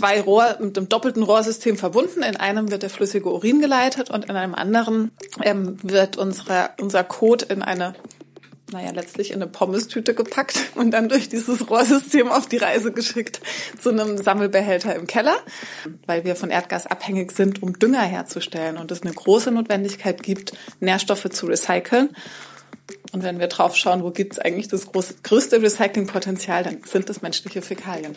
zwei Rohr mit einem doppelten Rohrsystem verbunden. In einem wird der flüssige Urin geleitet und in einem anderen ähm, wird unsere, unser Kot in eine naja, letztlich in eine Pommestüte gepackt und dann durch dieses Rohrsystem auf die Reise geschickt zu einem Sammelbehälter im Keller, weil wir von Erdgas abhängig sind, um Dünger herzustellen und es eine große Notwendigkeit gibt, Nährstoffe zu recyceln. Und wenn wir drauf schauen, wo gibt es eigentlich das große, größte Recyclingpotenzial, dann sind das menschliche Fäkalien.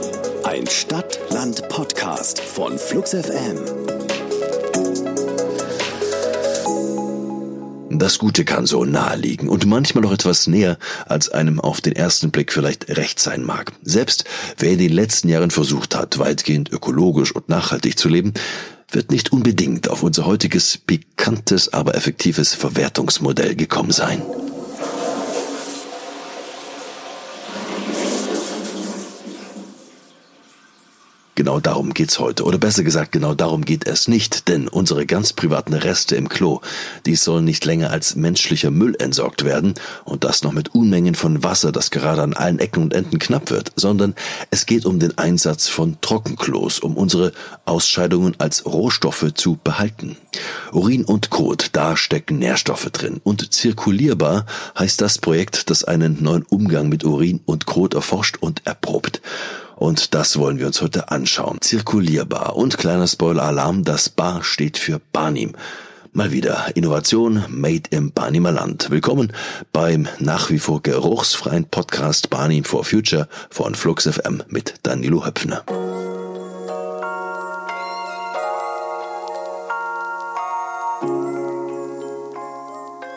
Ein Stadt-Land-Podcast von Flux FM. Das Gute kann so nahe liegen und manchmal noch etwas näher, als einem auf den ersten Blick vielleicht recht sein mag. Selbst wer in den letzten Jahren versucht hat, weitgehend ökologisch und nachhaltig zu leben, wird nicht unbedingt auf unser heutiges pikantes, aber effektives Verwertungsmodell gekommen sein. Genau darum geht's heute. Oder besser gesagt, genau darum geht es nicht. Denn unsere ganz privaten Reste im Klo, die sollen nicht länger als menschlicher Müll entsorgt werden. Und das noch mit Unmengen von Wasser, das gerade an allen Ecken und Enden knapp wird. Sondern es geht um den Einsatz von Trockenklos, um unsere Ausscheidungen als Rohstoffe zu behalten. Urin und Kot, da stecken Nährstoffe drin. Und zirkulierbar heißt das Projekt, das einen neuen Umgang mit Urin und Kot erforscht und erprobt. Und das wollen wir uns heute anschauen. Zirkulierbar. Und kleiner Spoiler-Alarm, das Bar steht für Barnim. Mal wieder Innovation made im Barnimer Land. Willkommen beim nach wie vor geruchsfreien Podcast Barnim for Future von Flux FM mit Danilo Höpfner.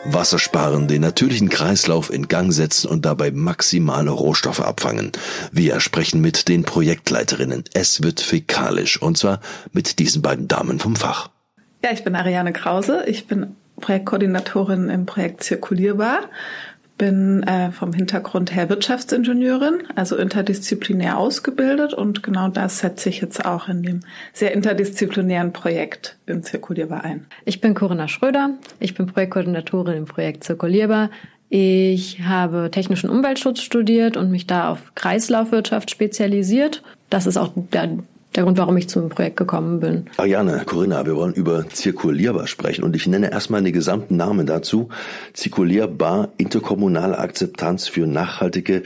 Wasser sparen, den natürlichen Kreislauf in Gang setzen und dabei maximale Rohstoffe abfangen. Wir sprechen mit den Projektleiterinnen. Es wird fäkalisch und zwar mit diesen beiden Damen vom Fach. Ja, ich bin Ariane Krause. Ich bin Projektkoordinatorin im Projekt Zirkulierbar bin äh, vom Hintergrund her Wirtschaftsingenieurin, also interdisziplinär ausgebildet und genau das setze ich jetzt auch in dem sehr interdisziplinären Projekt in Zirkulierbar ein. Ich bin Corinna Schröder, ich bin Projektkoordinatorin im Projekt Zirkulierbar. Ich habe technischen Umweltschutz studiert und mich da auf Kreislaufwirtschaft spezialisiert. Das ist auch der der Grund, warum ich zum Projekt gekommen bin. Ariane, Corinna, wir wollen über zirkulierbar sprechen und ich nenne erstmal den gesamten Namen dazu. Zirkulierbar interkommunale Akzeptanz für nachhaltige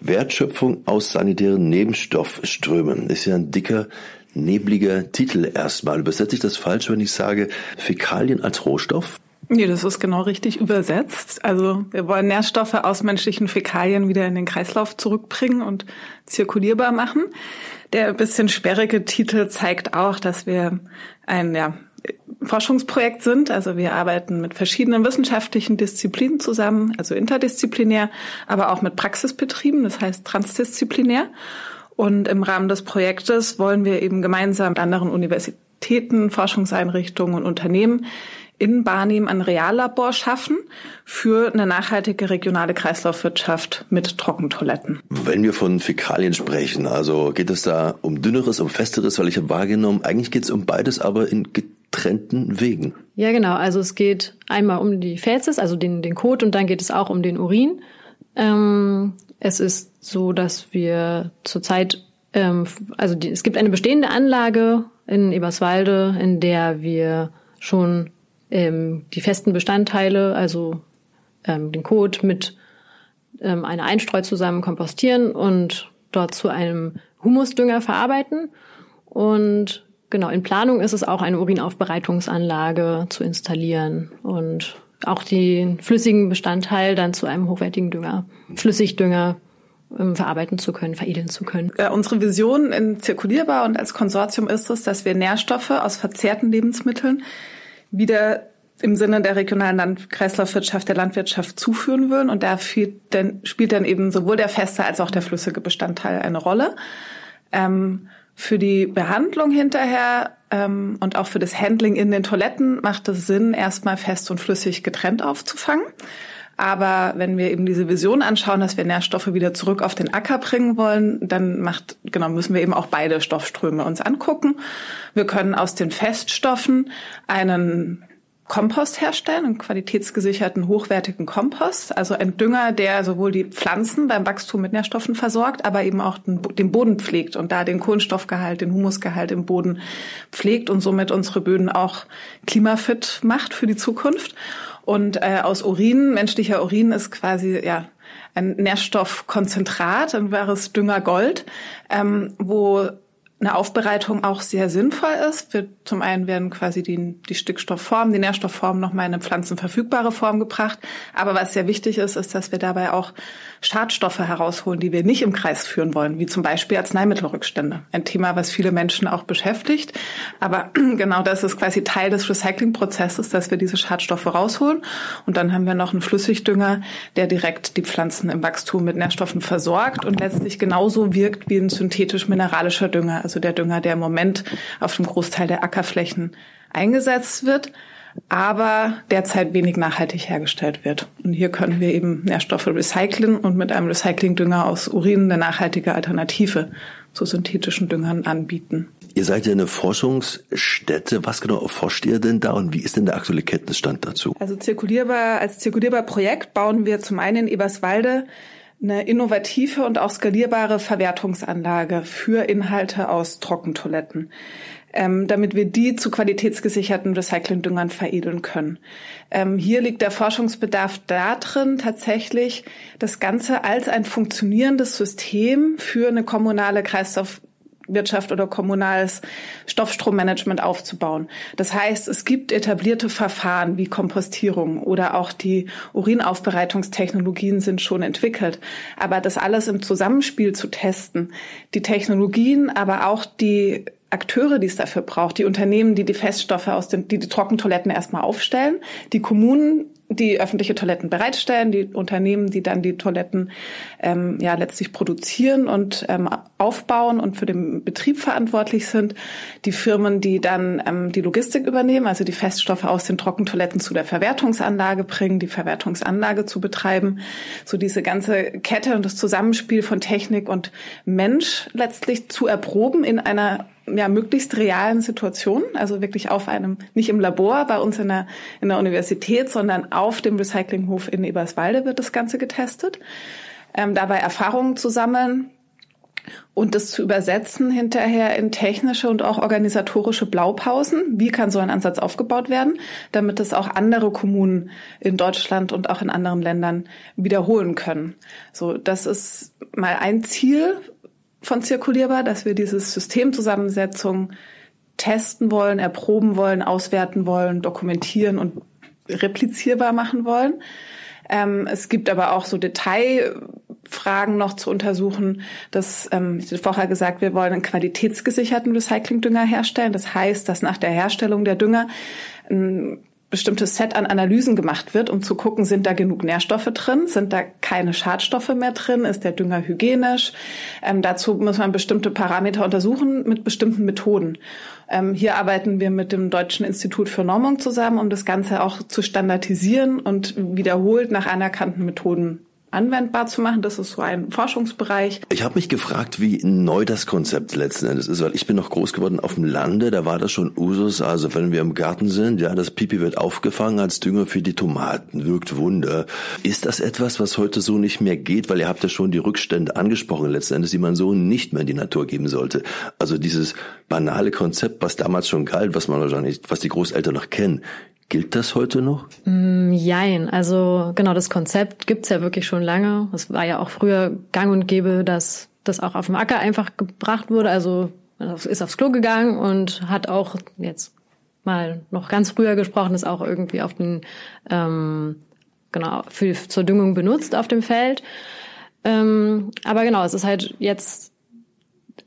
Wertschöpfung aus sanitären Nebenstoffströmen. Ist ja ein dicker nebliger Titel erstmal. Übersetze ich das falsch, wenn ich sage Fäkalien als Rohstoff? Nee, das ist genau richtig übersetzt. Also wir wollen Nährstoffe aus menschlichen Fäkalien wieder in den Kreislauf zurückbringen und zirkulierbar machen. Der bisschen sperrige Titel zeigt auch, dass wir ein ja, Forschungsprojekt sind. Also wir arbeiten mit verschiedenen wissenschaftlichen Disziplinen zusammen, also interdisziplinär, aber auch mit Praxisbetrieben, das heißt transdisziplinär. Und im Rahmen des Projektes wollen wir eben gemeinsam mit anderen Universitäten, Forschungseinrichtungen und Unternehmen in Barnim ein Reallabor schaffen für eine nachhaltige regionale Kreislaufwirtschaft mit Trockentoiletten. Wenn wir von Fäkalien sprechen, also geht es da um dünneres, um festeres, weil ich habe wahrgenommen, eigentlich geht es um beides, aber in getrennten Wegen. Ja, genau. Also es geht einmal um die Fäzis, also den, den Kot und dann geht es auch um den Urin. Ähm, es ist so, dass wir zurzeit, ähm, also die, es gibt eine bestehende Anlage in Eberswalde, in der wir schon ähm, die festen Bestandteile, also ähm, den Kot mit ähm, einer Einstreu zusammen kompostieren und dort zu einem Humusdünger verarbeiten. Und genau, in Planung ist es auch eine Urinaufbereitungsanlage zu installieren und auch den flüssigen Bestandteil dann zu einem hochwertigen Dünger, Flüssigdünger ähm, verarbeiten zu können, veredeln zu können. Unsere Vision in Zirkulierbar und als Konsortium ist es, dass wir Nährstoffe aus verzehrten Lebensmitteln wieder im Sinne der regionalen Land Kreislaufwirtschaft der Landwirtschaft zuführen würden. Und da dann, spielt dann eben sowohl der feste als auch der flüssige Bestandteil eine Rolle. Ähm, Für die Behandlung hinterher ähm, und auch für das Handling in den Toiletten macht es Sinn, erstmal fest und flüssig getrennt aufzufangen. Aber wenn wir eben diese Vision anschauen, dass wir Nährstoffe wieder zurück auf den Acker bringen wollen, dann macht, genau, müssen wir eben auch beide Stoffströme uns angucken. Wir können aus den Feststoffen einen Kompost herstellen, einen qualitätsgesicherten, hochwertigen Kompost, also ein Dünger, der sowohl die Pflanzen beim Wachstum mit Nährstoffen versorgt, aber eben auch den, den, Boden pflegt und da den Kohlenstoffgehalt, den Humusgehalt im Boden pflegt und somit unsere Böden auch klimafit macht für die Zukunft. Und äh, aus Urin, menschlicher Urin ist quasi ja ein Nährstoffkonzentrat, ein wahres Düngergold, ähm, wo eine Aufbereitung auch sehr sinnvoll ist. Wir, zum einen werden quasi die, die Stickstoffform, die Nährstoffform nochmal in eine pflanzenverfügbare Form gebracht. Aber was sehr wichtig ist, ist, dass wir dabei auch Schadstoffe herausholen, die wir nicht im Kreis führen wollen, wie zum Beispiel Arzneimittelrückstände. Ein Thema, was viele Menschen auch beschäftigt. Aber genau das ist quasi Teil des Recyclingprozesses, dass wir diese Schadstoffe rausholen. Und dann haben wir noch einen Flüssigdünger, der direkt die Pflanzen im Wachstum mit Nährstoffen versorgt und letztlich genauso wirkt wie ein synthetisch-mineralischer Dünger also der Dünger, der im Moment auf dem Großteil der Ackerflächen eingesetzt wird, aber derzeit wenig nachhaltig hergestellt wird. Und hier können wir eben Nährstoffe recyceln und mit einem Recyclingdünger aus Urin eine nachhaltige Alternative zu synthetischen Düngern anbieten. Ihr seid ja eine Forschungsstätte. Was genau erforscht ihr denn da und wie ist denn der aktuelle Kenntnisstand dazu? Also zirkulierbar, als zirkulierbar Projekt bauen wir zum einen in Eberswalde eine innovative und auch skalierbare Verwertungsanlage für Inhalte aus Trockentoiletten, ähm, damit wir die zu qualitätsgesicherten Recyclingdüngern veredeln können. Ähm, hier liegt der Forschungsbedarf darin, tatsächlich das Ganze als ein funktionierendes System für eine kommunale Kreislauf Wirtschaft oder kommunales Stoffstrommanagement aufzubauen. Das heißt, es gibt etablierte Verfahren wie Kompostierung oder auch die Urinaufbereitungstechnologien sind schon entwickelt. Aber das alles im Zusammenspiel zu testen, die Technologien, aber auch die Akteure, die es dafür braucht, die Unternehmen, die die Feststoffe aus den, die die Trockentoiletten erstmal aufstellen, die Kommunen, die öffentliche Toiletten bereitstellen, die Unternehmen, die dann die Toiletten ähm, ja letztlich produzieren und ähm, aufbauen und für den Betrieb verantwortlich sind, die Firmen, die dann ähm, die Logistik übernehmen, also die Feststoffe aus den Trockentoiletten zu der Verwertungsanlage bringen, die Verwertungsanlage zu betreiben, so diese ganze Kette und das Zusammenspiel von Technik und Mensch letztlich zu erproben in einer ja, möglichst realen Situationen, also wirklich auf einem, nicht im Labor bei uns in der, in der Universität, sondern auf dem Recyclinghof in Eberswalde wird das Ganze getestet. Ähm, dabei Erfahrungen zu sammeln und das zu übersetzen hinterher in technische und auch organisatorische Blaupausen. Wie kann so ein Ansatz aufgebaut werden, damit es auch andere Kommunen in Deutschland und auch in anderen Ländern wiederholen können. So, das ist mal ein Ziel von zirkulierbar, dass wir dieses Systemzusammensetzung testen wollen, erproben wollen, auswerten wollen, dokumentieren und replizierbar machen wollen. Ähm, es gibt aber auch so Detailfragen noch zu untersuchen. Das, ähm, ich hatte vorher gesagt, wir wollen einen qualitätsgesicherten Recyclingdünger herstellen. Das heißt, dass nach der Herstellung der Dünger ein bestimmtes Set an Analysen gemacht wird, um zu gucken, sind da genug Nährstoffe drin, sind da keine Schadstoffe mehr drin, ist der Dünger hygienisch. Ähm, dazu muss man bestimmte Parameter untersuchen mit bestimmten Methoden. Ähm, hier arbeiten wir mit dem Deutschen Institut für Normung zusammen, um das Ganze auch zu standardisieren und wiederholt nach anerkannten Methoden anwendbar zu machen. Das ist so ein Forschungsbereich. Ich habe mich gefragt, wie neu das Konzept letzten Endes ist, weil ich bin noch groß geworden auf dem Lande, da war das schon Usus, also wenn wir im Garten sind, ja, das Pipi wird aufgefangen als Dünger für die Tomaten, wirkt Wunder. Ist das etwas, was heute so nicht mehr geht, weil ihr habt ja schon die Rückstände angesprochen letzten Endes, die man so nicht mehr in die Natur geben sollte. Also dieses banale Konzept, was damals schon galt, was man wahrscheinlich, was die Großeltern noch kennen, Gilt das heute noch? Mm, jein. Also genau, das Konzept gibt's ja wirklich schon lange. Es war ja auch früher gang und gäbe, dass das auch auf dem Acker einfach gebracht wurde. Also man ist aufs Klo gegangen und hat auch jetzt mal noch ganz früher gesprochen, ist auch irgendwie auf den ähm, genau für zur Düngung benutzt auf dem Feld. Ähm, aber genau, es ist halt jetzt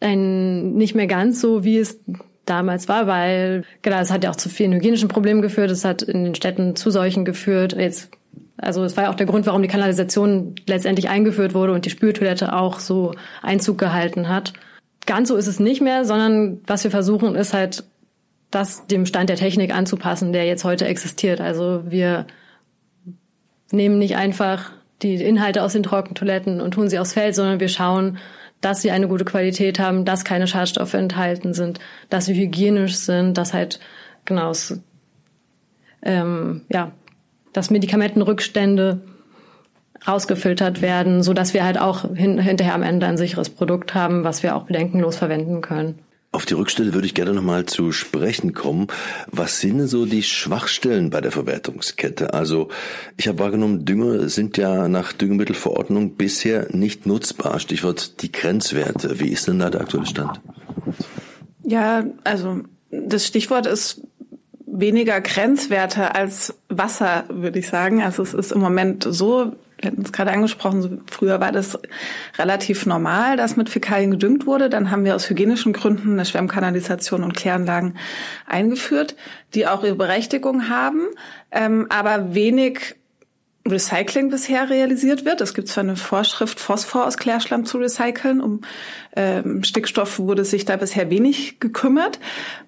ein nicht mehr ganz so, wie es damals war, weil genau, es hat ja auch zu vielen hygienischen Problemen geführt, es hat in den Städten zu solchen geführt. Jetzt, also es war ja auch der Grund, warum die Kanalisation letztendlich eingeführt wurde und die Spültoilette auch so Einzug gehalten hat. ganz so ist es nicht mehr, sondern was wir versuchen, ist halt, das dem Stand der Technik anzupassen, der jetzt heute existiert. Also wir nehmen nicht einfach die Inhalte aus den Trockentoiletten und tun sie aufs Feld, sondern wir schauen, dass sie eine gute Qualität haben, dass keine Schadstoffe enthalten sind, dass sie hygienisch sind, dass halt genau ähm, ja, dass Medikamentenrückstände rausgefiltert werden, so dass wir halt auch hin, hinterher am Ende ein sicheres Produkt haben, was wir auch bedenkenlos verwenden können. Auf die Rückstelle würde ich gerne nochmal zu sprechen kommen. Was sind so die Schwachstellen bei der Verwertungskette? Also ich habe wahrgenommen, Dünger sind ja nach Düngemittelverordnung bisher nicht nutzbar. Stichwort die Grenzwerte. Wie ist denn da der aktuelle Stand? Ja, also das Stichwort ist weniger Grenzwerte als Wasser, würde ich sagen. Also es ist im Moment so, wir hatten es gerade angesprochen, früher war das relativ normal, dass mit Fäkalien gedüngt wurde. Dann haben wir aus hygienischen Gründen eine Schwemmkanalisation und Kläranlagen eingeführt, die auch ihre Berechtigung haben, ähm, aber wenig Recycling bisher realisiert wird. Es gibt zwar eine Vorschrift, Phosphor aus Klärschlamm zu recyceln. Um ähm, Stickstoff wurde sich da bisher wenig gekümmert,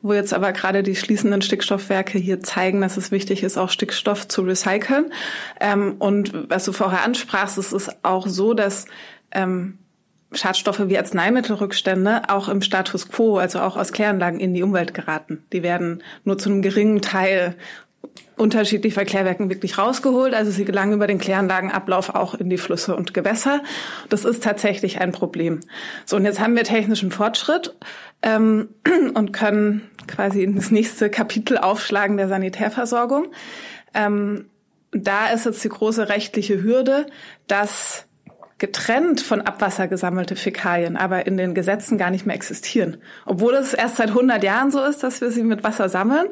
wo jetzt aber gerade die schließenden Stickstoffwerke hier zeigen, dass es wichtig ist, auch Stickstoff zu recyceln. Ähm, und was du vorher ansprachst, es ist auch so, dass ähm, Schadstoffe wie Arzneimittelrückstände auch im Status quo, also auch aus Kläranlagen in die Umwelt geraten. Die werden nur zu einem geringen Teil unterschiedlich bei Klärwerken wirklich rausgeholt. Also sie gelangen über den Kläranlagenablauf auch in die Flüsse und Gewässer. Das ist tatsächlich ein Problem. So, und jetzt haben wir technischen Fortschritt ähm, und können quasi in das nächste Kapitel aufschlagen der Sanitärversorgung. Ähm, da ist jetzt die große rechtliche Hürde, dass getrennt von Abwasser gesammelte Fäkalien aber in den Gesetzen gar nicht mehr existieren. Obwohl es erst seit 100 Jahren so ist, dass wir sie mit Wasser sammeln,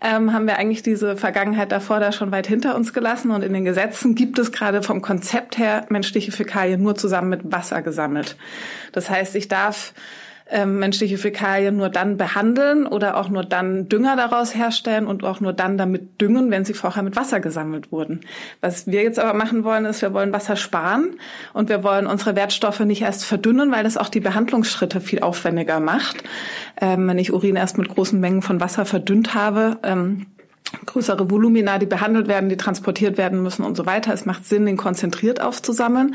ähm, haben wir eigentlich diese Vergangenheit davor da schon weit hinter uns gelassen. Und in den Gesetzen gibt es gerade vom Konzept her menschliche Fäkalien nur zusammen mit Wasser gesammelt. Das heißt, ich darf ähm, menschliche Fäkalien nur dann behandeln oder auch nur dann Dünger daraus herstellen und auch nur dann damit düngen, wenn sie vorher mit Wasser gesammelt wurden. Was wir jetzt aber machen wollen, ist, wir wollen Wasser sparen und wir wollen unsere Wertstoffe nicht erst verdünnen, weil das auch die Behandlungsschritte viel aufwendiger macht. Ähm, wenn ich Urin erst mit großen Mengen von Wasser verdünnt habe, ähm, größere Volumina, die behandelt werden, die transportiert werden müssen und so weiter. Es macht Sinn, den konzentriert aufzusammeln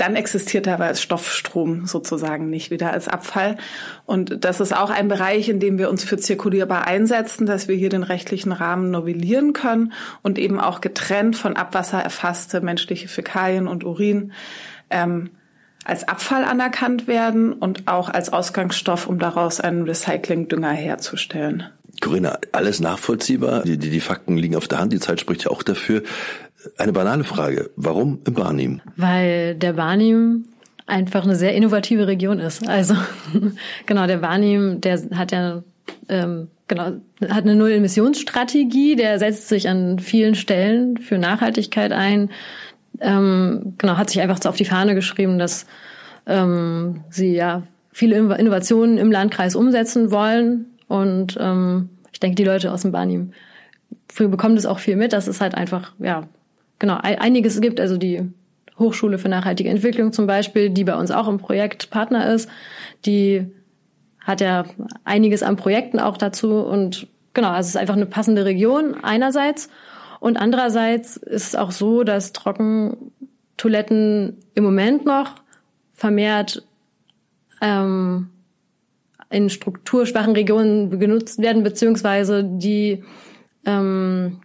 dann existiert er aber als Stoffstrom sozusagen nicht wieder als Abfall. Und das ist auch ein Bereich, in dem wir uns für zirkulierbar einsetzen, dass wir hier den rechtlichen Rahmen novellieren können und eben auch getrennt von Abwasser erfasste menschliche Fäkalien und Urin ähm, als Abfall anerkannt werden und auch als Ausgangsstoff, um daraus einen Recyclingdünger herzustellen. Corinna, alles nachvollziehbar. Die, die, die Fakten liegen auf der Hand. Die Zeit spricht ja auch dafür. Eine banale Frage. Warum im Barnim? Weil der Barnim einfach eine sehr innovative Region ist. Also genau, der Barnim, der hat ja ähm, genau hat eine Null-Emissionsstrategie. Der setzt sich an vielen Stellen für Nachhaltigkeit ein. Ähm, genau, hat sich einfach auf die Fahne geschrieben, dass ähm, sie ja viele Innovationen im Landkreis umsetzen wollen. Und ähm, ich denke, die Leute aus dem Barnim bekommen das auch viel mit. Das ist halt einfach ja genau, einiges gibt, also die Hochschule für nachhaltige Entwicklung zum Beispiel, die bei uns auch im Projekt Partner ist, die hat ja einiges an Projekten auch dazu und genau, also es ist einfach eine passende Region einerseits und andererseits ist es auch so, dass Trockentoiletten im Moment noch vermehrt ähm, in strukturschwachen Regionen genutzt werden, beziehungsweise die ähm,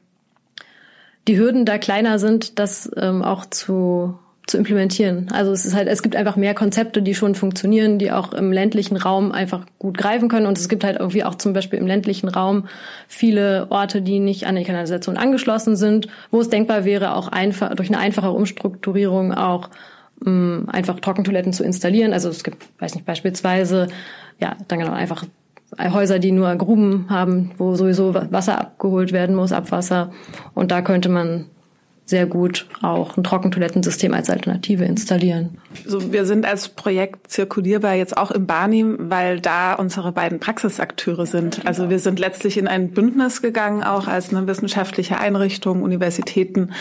die Hürden da kleiner sind, das ähm, auch zu zu implementieren. Also es ist halt, es gibt einfach mehr Konzepte, die schon funktionieren, die auch im ländlichen Raum einfach gut greifen können. Und es gibt halt irgendwie auch zum Beispiel im ländlichen Raum viele Orte, die nicht an die Kanalisation angeschlossen sind, wo es denkbar wäre, auch einfach durch eine einfache Umstrukturierung auch ähm, einfach Trockentoiletten zu installieren. Also es gibt, weiß nicht, beispielsweise ja dann genau einfach Häuser, die nur Gruben haben, wo sowieso Wasser abgeholt werden muss, Abwasser. Und da könnte man sehr gut auch ein Trockentoilettensystem als Alternative installieren. So, wir sind als Projekt zirkulierbar jetzt auch im Barnim, weil da unsere beiden Praxisakteure sind. Also wir sind letztlich in ein Bündnis gegangen, auch als eine wissenschaftliche Einrichtung, Universitäten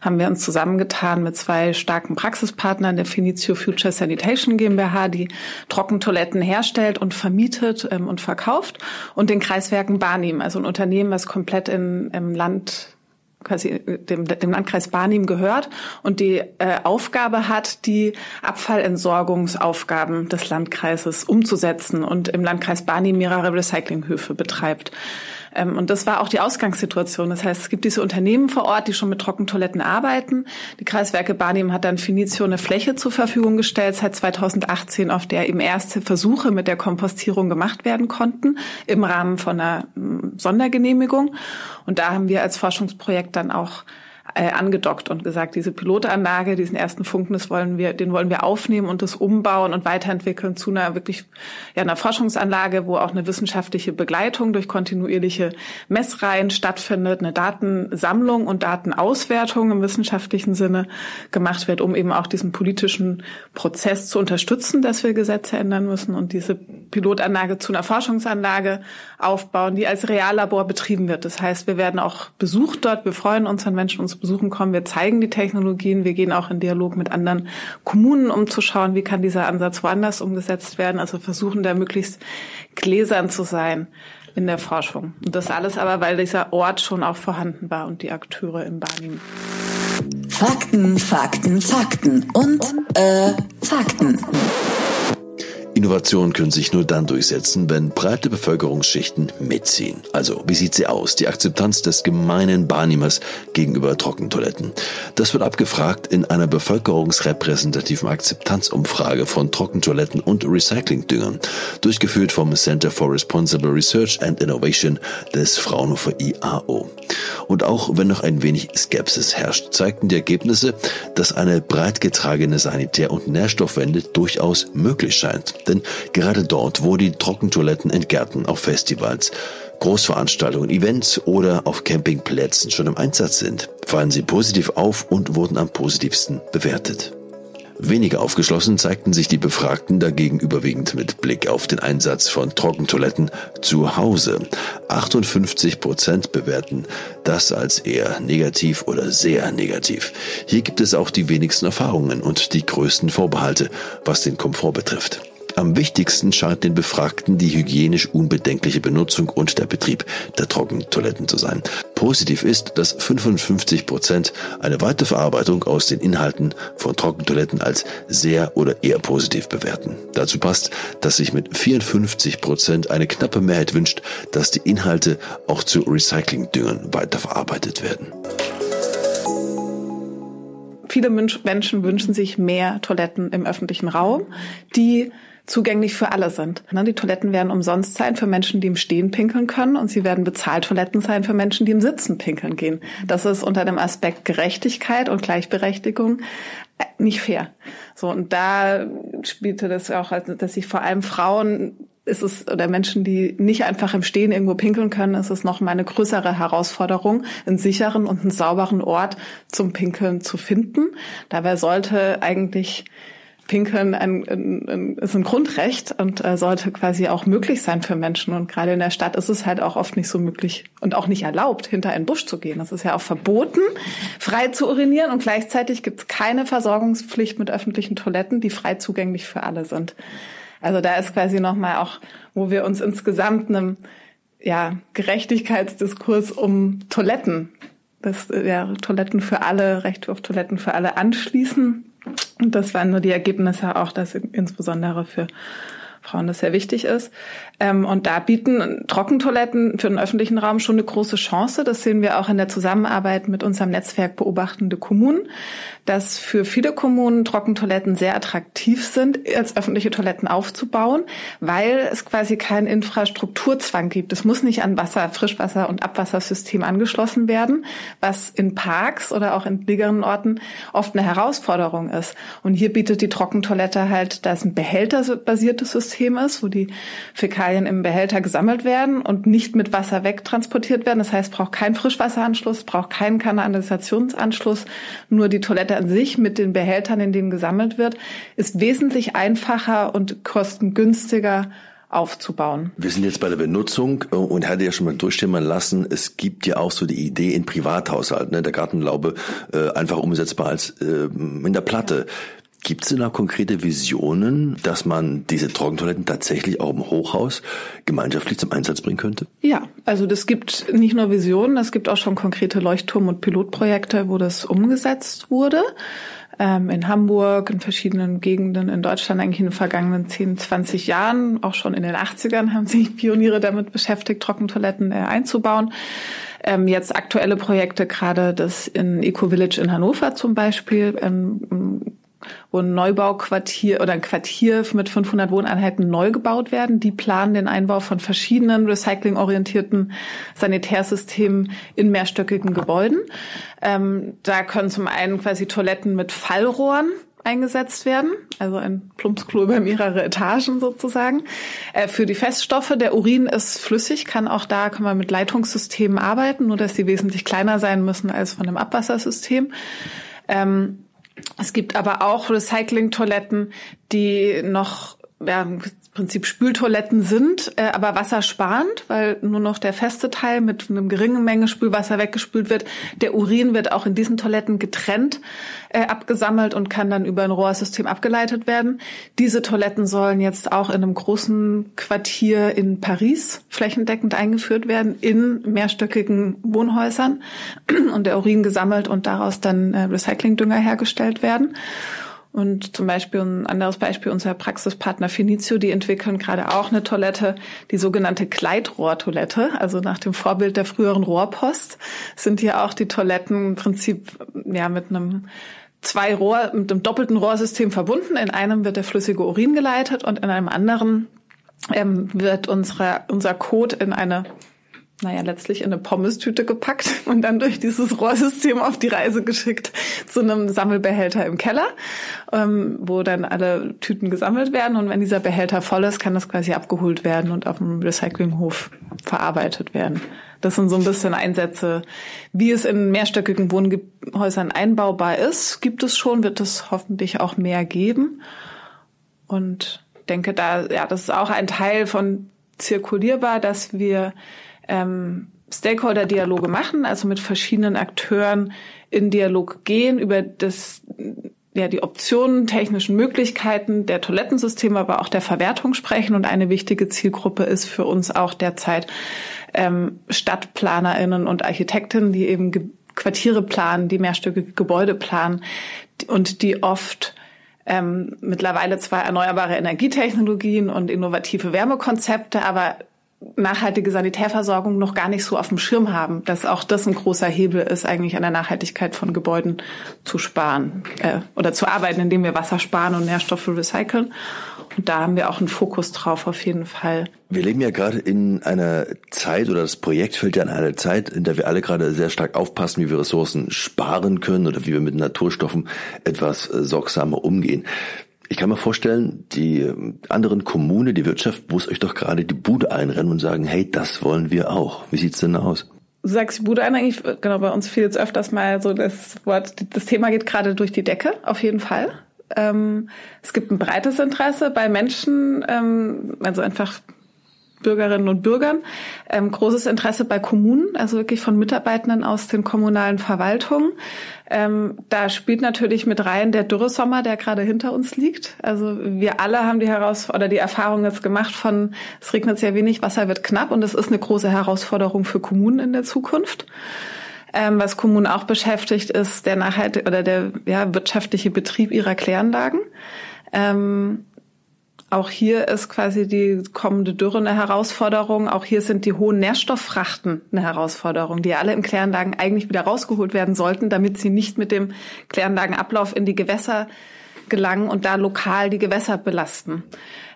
haben wir uns zusammengetan mit zwei starken Praxispartnern, der Finitio Future Sanitation GmbH, die Trockentoiletten herstellt und vermietet ähm, und verkauft und den Kreiswerken Barnim, also ein Unternehmen, was komplett in, im Land quasi dem, dem Landkreis Barnim gehört und die äh, Aufgabe hat, die Abfallentsorgungsaufgaben des Landkreises umzusetzen und im Landkreis Barnim mehrere Recyclinghöfe betreibt. Ähm, und das war auch die Ausgangssituation. Das heißt, es gibt diese Unternehmen vor Ort, die schon mit Trockentoiletten arbeiten. Die Kreiswerke Barnim hat dann Finizio eine Fläche zur Verfügung gestellt seit 2018, auf der eben erste Versuche mit der Kompostierung gemacht werden konnten im Rahmen von einer Sondergenehmigung. Und da haben wir als Forschungsprojekt dann auch äh, angedockt und gesagt, diese Pilotanlage, diesen ersten Funken, das wollen wir, den wollen wir aufnehmen und das umbauen und weiterentwickeln zu einer wirklich ja, einer Forschungsanlage, wo auch eine wissenschaftliche Begleitung durch kontinuierliche Messreihen stattfindet, eine Datensammlung und Datenauswertung im wissenschaftlichen Sinne gemacht wird, um eben auch diesen politischen Prozess zu unterstützen, dass wir Gesetze ändern müssen und diese Pilotanlage zu einer Forschungsanlage aufbauen, die als Reallabor betrieben wird. Das heißt, wir werden auch besucht dort. Wir freuen uns, wenn Menschen uns besuchen kommen. Wir zeigen die Technologien. Wir gehen auch in Dialog mit anderen Kommunen, um zu schauen, wie kann dieser Ansatz woanders umgesetzt werden. Also versuchen da möglichst gläsern zu sein in der Forschung. Und das alles aber, weil dieser Ort schon auch vorhanden war und die Akteure im Barnim. Fakten, Fakten, Fakten und äh, Fakten. Innovationen können sich nur dann durchsetzen, wenn breite Bevölkerungsschichten mitziehen. Also, wie sieht sie aus? Die Akzeptanz des gemeinen Barnehmers gegenüber Trockentoiletten. Das wird abgefragt in einer bevölkerungsrepräsentativen Akzeptanzumfrage von Trockentoiletten und Recyclingdüngern, durchgeführt vom Center for Responsible Research and Innovation des Fraunhofer IAO. Und auch wenn noch ein wenig Skepsis herrscht, zeigten die Ergebnisse, dass eine breit getragene Sanitär- und Nährstoffwende durchaus möglich scheint. Denn gerade dort, wo die Trockentoiletten in Gärten, auf Festivals, Großveranstaltungen, Events oder auf Campingplätzen schon im Einsatz sind, fallen sie positiv auf und wurden am positivsten bewertet. Weniger aufgeschlossen zeigten sich die Befragten dagegen überwiegend mit Blick auf den Einsatz von Trockentoiletten zu Hause. 58 Prozent bewerten das als eher negativ oder sehr negativ. Hier gibt es auch die wenigsten Erfahrungen und die größten Vorbehalte, was den Komfort betrifft. Am wichtigsten scheint den Befragten die hygienisch unbedenkliche Benutzung und der Betrieb der Trockentoiletten zu sein. Positiv ist, dass 55 Prozent eine Weiterverarbeitung aus den Inhalten von Trockentoiletten als sehr oder eher positiv bewerten. Dazu passt, dass sich mit 54 Prozent eine knappe Mehrheit wünscht, dass die Inhalte auch zu Recyclingdüngern weiterverarbeitet werden. Viele Menschen wünschen sich mehr Toiletten im öffentlichen Raum, die zugänglich für alle sind. Ne, die Toiletten werden umsonst sein für Menschen, die im Stehen pinkeln können und sie werden bezahlt Toiletten sein für Menschen, die im Sitzen pinkeln gehen. Das ist unter dem Aspekt Gerechtigkeit und Gleichberechtigung äh, nicht fair. So, und da spielte das auch, dass sich vor allem Frauen ist es, oder Menschen, die nicht einfach im Stehen irgendwo pinkeln können, ist es noch mal eine größere Herausforderung, einen sicheren und einen sauberen Ort zum Pinkeln zu finden. Dabei sollte eigentlich Pinkeln ein, ein, ein, ist ein Grundrecht und äh, sollte quasi auch möglich sein für Menschen. Und gerade in der Stadt ist es halt auch oft nicht so möglich und auch nicht erlaubt, hinter einen Busch zu gehen. Das ist ja auch verboten, frei zu urinieren. Und gleichzeitig gibt es keine Versorgungspflicht mit öffentlichen Toiletten, die frei zugänglich für alle sind. Also da ist quasi nochmal auch, wo wir uns insgesamt einem ja, Gerechtigkeitsdiskurs um Toiletten, das ja, Toiletten für alle, Recht auf Toiletten für alle anschließen das waren nur die Ergebnisse auch, dass insbesondere für Frauen das sehr wichtig ist. Ähm, und da bieten Trockentoiletten für den öffentlichen Raum schon eine große Chance. Das sehen wir auch in der Zusammenarbeit mit unserem Netzwerk Beobachtende Kommunen, dass für viele Kommunen Trockentoiletten sehr attraktiv sind, als öffentliche Toiletten aufzubauen, weil es quasi keinen Infrastrukturzwang gibt. Es muss nicht an Wasser, Frischwasser und Abwassersystem angeschlossen werden, was in Parks oder auch in billigeren Orten oft eine Herausforderung ist. Und hier bietet die Trockentoilette halt, da ist ein behälterbasiertes System, System ist, wo die Fäkalien im Behälter gesammelt werden und nicht mit Wasser wegtransportiert werden. Das heißt, braucht keinen Frischwasseranschluss, braucht keinen Kanalisationsanschluss. Nur die Toilette an sich mit den Behältern, in denen gesammelt wird, ist wesentlich einfacher und kostengünstiger aufzubauen. Wir sind jetzt bei der Benutzung äh, und hatte ja schon mal durchstimmen lassen, es gibt ja auch so die Idee in Privathaushalten, ne, der Gartenlaube äh, einfach umsetzbar als äh, in der Platte. Gibt es denn auch konkrete Visionen, dass man diese Trockentoiletten tatsächlich auch im Hochhaus gemeinschaftlich zum Einsatz bringen könnte? Ja, also das gibt nicht nur Visionen, es gibt auch schon konkrete Leuchtturm- und Pilotprojekte, wo das umgesetzt wurde ähm, in Hamburg, in verschiedenen Gegenden in Deutschland eigentlich in den vergangenen 10, 20 Jahren, auch schon in den 80ern haben sich Pioniere damit beschäftigt, Trockentoiletten äh, einzubauen. Ähm, jetzt aktuelle Projekte, gerade das in Eco Village in Hannover zum Beispiel, ähm, wo ein Neubauquartier oder ein Quartier mit 500 Wohneinheiten neu gebaut werden. Die planen den Einbau von verschiedenen recyclingorientierten Sanitärsystemen in mehrstöckigen Gebäuden. Ähm, da können zum einen quasi Toiletten mit Fallrohren eingesetzt werden, also ein Plumpsklo über mehrere Etagen sozusagen. Äh, für die Feststoffe, der Urin ist flüssig, kann auch da kann man mit Leitungssystemen arbeiten, nur dass sie wesentlich kleiner sein müssen als von einem Abwassersystem. Ähm, es gibt aber auch Recycling-Toiletten, die noch ja, Prinzip Spültoiletten sind, äh, aber wassersparend, weil nur noch der feste Teil mit einer geringen Menge Spülwasser weggespült wird. Der Urin wird auch in diesen Toiletten getrennt äh, abgesammelt und kann dann über ein Rohrsystem abgeleitet werden. Diese Toiletten sollen jetzt auch in einem großen Quartier in Paris flächendeckend eingeführt werden, in mehrstöckigen Wohnhäusern und der Urin gesammelt und daraus dann äh, Recyclingdünger hergestellt werden. Und zum Beispiel ein anderes Beispiel, unser Praxispartner Finizio, die entwickeln gerade auch eine Toilette, die sogenannte Gleitrohrtoilette, also nach dem Vorbild der früheren Rohrpost, sind hier auch die Toiletten im Prinzip ja mit einem zwei Rohr, mit einem doppelten Rohrsystem verbunden. In einem wird der flüssige Urin geleitet und in einem anderen ähm, wird unsere, unser Code in eine naja, letztlich in eine Pommestüte gepackt und dann durch dieses Rohrsystem auf die Reise geschickt zu einem Sammelbehälter im Keller, ähm, wo dann alle Tüten gesammelt werden. Und wenn dieser Behälter voll ist, kann das quasi abgeholt werden und auf dem Recyclinghof verarbeitet werden. Das sind so ein bisschen Einsätze, wie es in mehrstöckigen Wohnhäusern einbaubar ist, gibt es schon, wird es hoffentlich auch mehr geben. Und denke da, ja, das ist auch ein Teil von zirkulierbar, dass wir ähm, Stakeholder-Dialoge machen, also mit verschiedenen Akteuren in Dialog gehen über das ja, die Optionen, technischen Möglichkeiten der Toilettensysteme, aber auch der Verwertung sprechen. Und eine wichtige Zielgruppe ist für uns auch derzeit ähm, StadtplanerInnen und Architektinnen, die eben Ge Quartiere planen, die mehrstöckige Gebäude planen und die oft ähm, mittlerweile zwar erneuerbare Energietechnologien und innovative Wärmekonzepte, aber nachhaltige Sanitärversorgung noch gar nicht so auf dem Schirm haben, dass auch das ein großer Hebel ist, eigentlich an der Nachhaltigkeit von Gebäuden zu sparen äh, oder zu arbeiten, indem wir Wasser sparen und Nährstoffe recyceln. Und da haben wir auch einen Fokus drauf auf jeden Fall. Wir leben ja gerade in einer Zeit oder das Projekt fällt ja in einer Zeit, in der wir alle gerade sehr stark aufpassen, wie wir Ressourcen sparen können oder wie wir mit Naturstoffen etwas äh, sorgsamer umgehen. Ich kann mir vorstellen, die anderen Kommunen, die Wirtschaft muss euch doch gerade die Bude einrennen und sagen, hey, das wollen wir auch. Wie sieht's denn aus? Du sagst die Bude ein, eigentlich, genau, bei uns fiel jetzt öfters mal so das Wort, das Thema geht gerade durch die Decke, auf jeden Fall. Ähm, es gibt ein breites Interesse bei Menschen, ähm, also einfach Bürgerinnen und Bürgern. Ähm, großes Interesse bei Kommunen, also wirklich von Mitarbeitenden aus den kommunalen Verwaltungen. Ähm, da spielt natürlich mit rein der Dürresommer, der gerade hinter uns liegt. Also wir alle haben die Heraus oder die Erfahrung jetzt gemacht von, es regnet sehr wenig, Wasser wird knapp und es ist eine große Herausforderung für Kommunen in der Zukunft. Ähm, was Kommunen auch beschäftigt, ist der nachhaltige oder der ja, wirtschaftliche Betrieb ihrer Kläranlagen. Ähm, auch hier ist quasi die kommende Dürre eine Herausforderung. Auch hier sind die hohen Nährstofffrachten eine Herausforderung, die alle in Kläranlagen eigentlich wieder rausgeholt werden sollten, damit sie nicht mit dem Kläranlagenablauf in die Gewässer gelangen und da lokal die Gewässer belasten.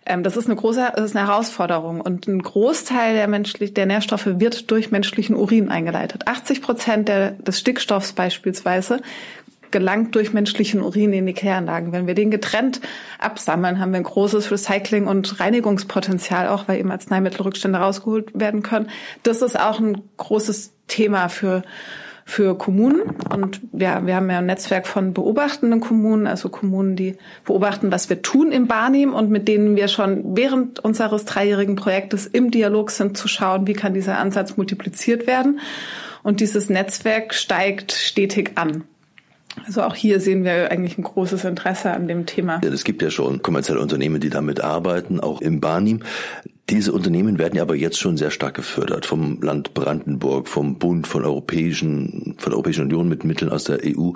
Ähm, das ist eine große das ist eine Herausforderung. Und ein Großteil der, menschlich, der Nährstoffe wird durch menschlichen Urin eingeleitet. 80 Prozent der, des Stickstoffs beispielsweise gelangt durch menschlichen Urin in die Kläranlagen. Wenn wir den getrennt absammeln, haben wir ein großes Recycling- und Reinigungspotenzial, auch weil eben Arzneimittelrückstände rausgeholt werden können. Das ist auch ein großes Thema für für Kommunen. Und wir, wir haben ja ein Netzwerk von beobachtenden Kommunen, also Kommunen, die beobachten, was wir tun im Barnim und mit denen wir schon während unseres dreijährigen Projektes im Dialog sind, zu schauen, wie kann dieser Ansatz multipliziert werden. Und dieses Netzwerk steigt stetig an. Also auch hier sehen wir eigentlich ein großes Interesse an dem Thema. Es gibt ja schon kommerzielle Unternehmen, die damit arbeiten, auch im Barnim. Diese Unternehmen werden ja aber jetzt schon sehr stark gefördert vom Land Brandenburg, vom Bund, von europäischen, von der Europäischen Union mit Mitteln aus der EU.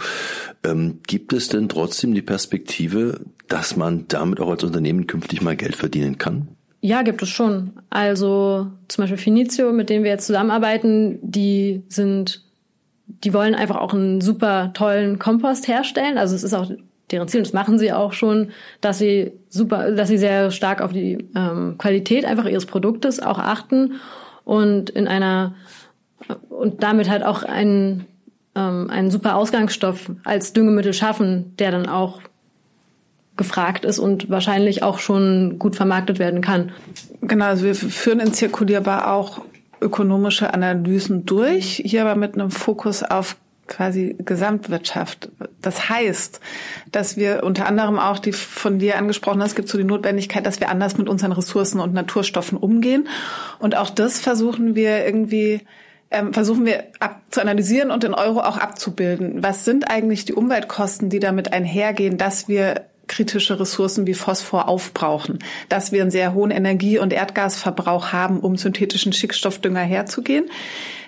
Ähm, gibt es denn trotzdem die Perspektive, dass man damit auch als Unternehmen künftig mal Geld verdienen kann? Ja, gibt es schon. Also zum Beispiel Finizio, mit dem wir jetzt zusammenarbeiten, die sind, die wollen einfach auch einen super tollen Kompost herstellen. Also es ist auch deren Ziel, und das machen sie auch schon, dass sie super, dass sie sehr stark auf die ähm, Qualität einfach ihres Produktes auch achten und in einer und damit halt auch einen ähm, einen super Ausgangsstoff als Düngemittel schaffen, der dann auch gefragt ist und wahrscheinlich auch schon gut vermarktet werden kann. Genau, also wir führen in Zirkulierbar auch ökonomische Analysen durch, hier aber mit einem Fokus auf quasi Gesamtwirtschaft. Das heißt, dass wir unter anderem auch die von dir angesprochen hast, gibt so die Notwendigkeit, dass wir anders mit unseren Ressourcen und Naturstoffen umgehen. Und auch das versuchen wir irgendwie ähm, versuchen wir ab, zu analysieren und in Euro auch abzubilden. Was sind eigentlich die Umweltkosten, die damit einhergehen, dass wir kritische Ressourcen wie Phosphor aufbrauchen, dass wir einen sehr hohen Energie- und Erdgasverbrauch haben, um synthetischen Schickstoffdünger herzugehen,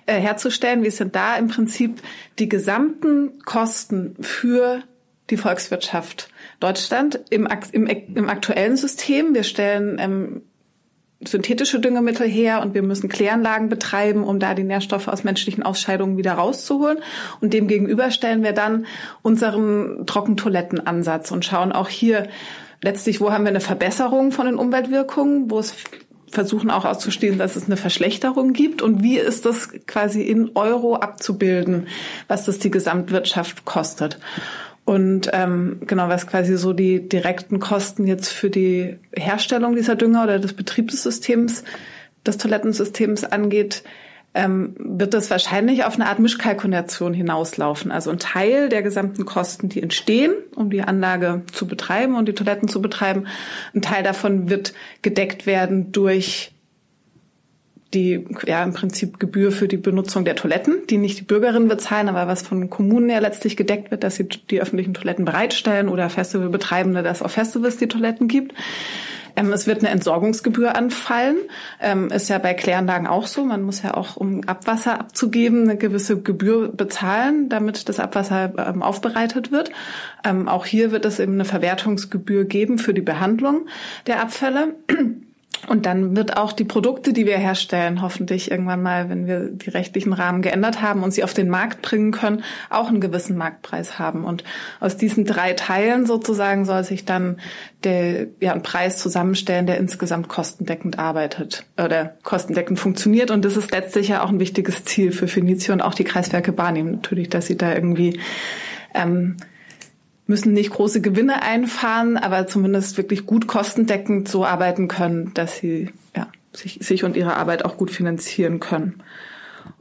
äh, herzustellen. Wir sind da im Prinzip die gesamten Kosten für die Volkswirtschaft Deutschland im, im, im aktuellen System. Wir stellen ähm, synthetische Düngemittel her und wir müssen Kläranlagen betreiben, um da die Nährstoffe aus menschlichen Ausscheidungen wieder rauszuholen. Und dem gegenüber stellen wir dann unseren Trockentoilettenansatz und schauen auch hier letztlich, wo haben wir eine Verbesserung von den Umweltwirkungen, wo es versuchen auch auszustehen, dass es eine Verschlechterung gibt und wie ist das quasi in Euro abzubilden, was das die Gesamtwirtschaft kostet. Und ähm, genau, was quasi so die direkten Kosten jetzt für die Herstellung dieser Dünger oder des Betriebssystems, des Toilettensystems angeht, ähm, wird das wahrscheinlich auf eine Art Mischkalkulation hinauslaufen. Also ein Teil der gesamten Kosten, die entstehen, um die Anlage zu betreiben und die Toiletten zu betreiben, ein Teil davon wird gedeckt werden durch die ja im Prinzip Gebühr für die Benutzung der Toiletten, die nicht die Bürgerinnen bezahlen, aber was von Kommunen ja letztlich gedeckt wird, dass sie die öffentlichen Toiletten bereitstellen oder Festivalbetreibende, dass auf Festivals die Toiletten gibt. Ähm, es wird eine Entsorgungsgebühr anfallen. Ähm, ist ja bei Kläranlagen auch so. Man muss ja auch, um Abwasser abzugeben, eine gewisse Gebühr bezahlen, damit das Abwasser ähm, aufbereitet wird. Ähm, auch hier wird es eben eine Verwertungsgebühr geben für die Behandlung der Abfälle. Und dann wird auch die Produkte, die wir herstellen, hoffentlich irgendwann mal, wenn wir die rechtlichen Rahmen geändert haben und sie auf den Markt bringen können, auch einen gewissen Marktpreis haben. Und aus diesen drei Teilen sozusagen soll sich dann der, ja, ein Preis zusammenstellen, der insgesamt kostendeckend arbeitet oder kostendeckend funktioniert. Und das ist letztlich ja auch ein wichtiges Ziel für Fenicio und auch die Kreiswerke wahrnehmen. Natürlich, dass sie da irgendwie ähm, müssen nicht große Gewinne einfahren, aber zumindest wirklich gut kostendeckend so arbeiten können, dass sie ja, sich, sich und ihre Arbeit auch gut finanzieren können.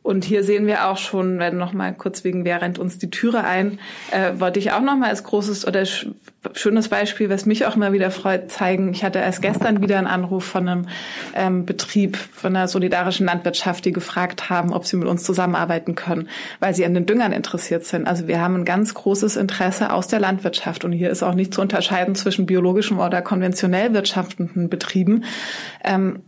Und hier sehen wir auch schon, wenn noch mal kurz wegen wer rennt uns die Türe ein, äh, wollte ich auch noch mal als großes oder sch schönes Beispiel, was mich auch immer wieder freut, zeigen. Ich hatte erst gestern wieder einen Anruf von einem ähm, Betrieb, von einer solidarischen Landwirtschaft, die gefragt haben, ob sie mit uns zusammenarbeiten können, weil sie an den Düngern interessiert sind. Also wir haben ein ganz großes Interesse aus der Landwirtschaft und hier ist auch nicht zu unterscheiden zwischen biologischem oder konventionell wirtschaftenden Betrieben. Ähm,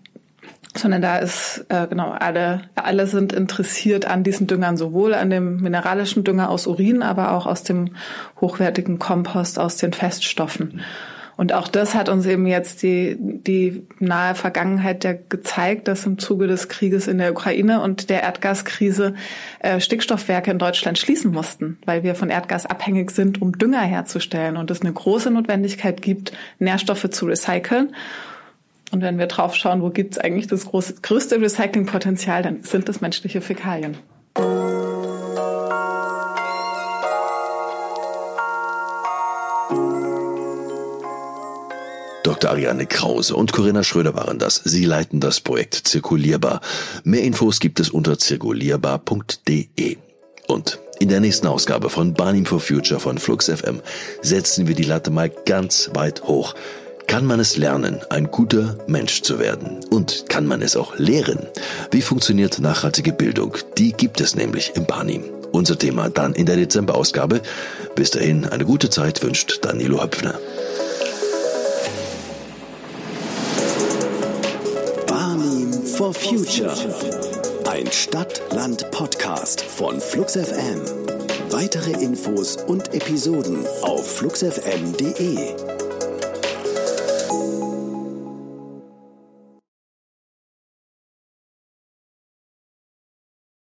sondern da ist äh, genau alle alle sind interessiert an diesen Düngern sowohl an dem mineralischen Dünger aus Urin, aber auch aus dem hochwertigen Kompost aus den Feststoffen. Und auch das hat uns eben jetzt die die nahe Vergangenheit ja gezeigt, dass im Zuge des Krieges in der Ukraine und der Erdgaskrise äh, Stickstoffwerke in Deutschland schließen mussten, weil wir von Erdgas abhängig sind, um Dünger herzustellen und es eine große Notwendigkeit gibt, Nährstoffe zu recyceln. Und wenn wir drauf schauen, wo gibt es eigentlich das große, größte Recyclingpotenzial, dann sind das menschliche Fäkalien. Dr. Ariane Krause und Corinna Schröder waren das. Sie leiten das Projekt Zirkulierbar. Mehr Infos gibt es unter zirkulierbar.de. Und in der nächsten Ausgabe von Barnim for Future von Flux FM setzen wir die Latte mal ganz weit hoch. Kann man es lernen, ein guter Mensch zu werden? Und kann man es auch lehren? Wie funktioniert nachhaltige Bildung? Die gibt es nämlich im Barnim. Unser Thema dann in der Dezemberausgabe. Bis dahin eine gute Zeit wünscht Danilo Höpfner. Barnim for Future. Ein Stadt-Land-Podcast von Flux FM. Weitere Infos und Episoden auf fluxfm.de.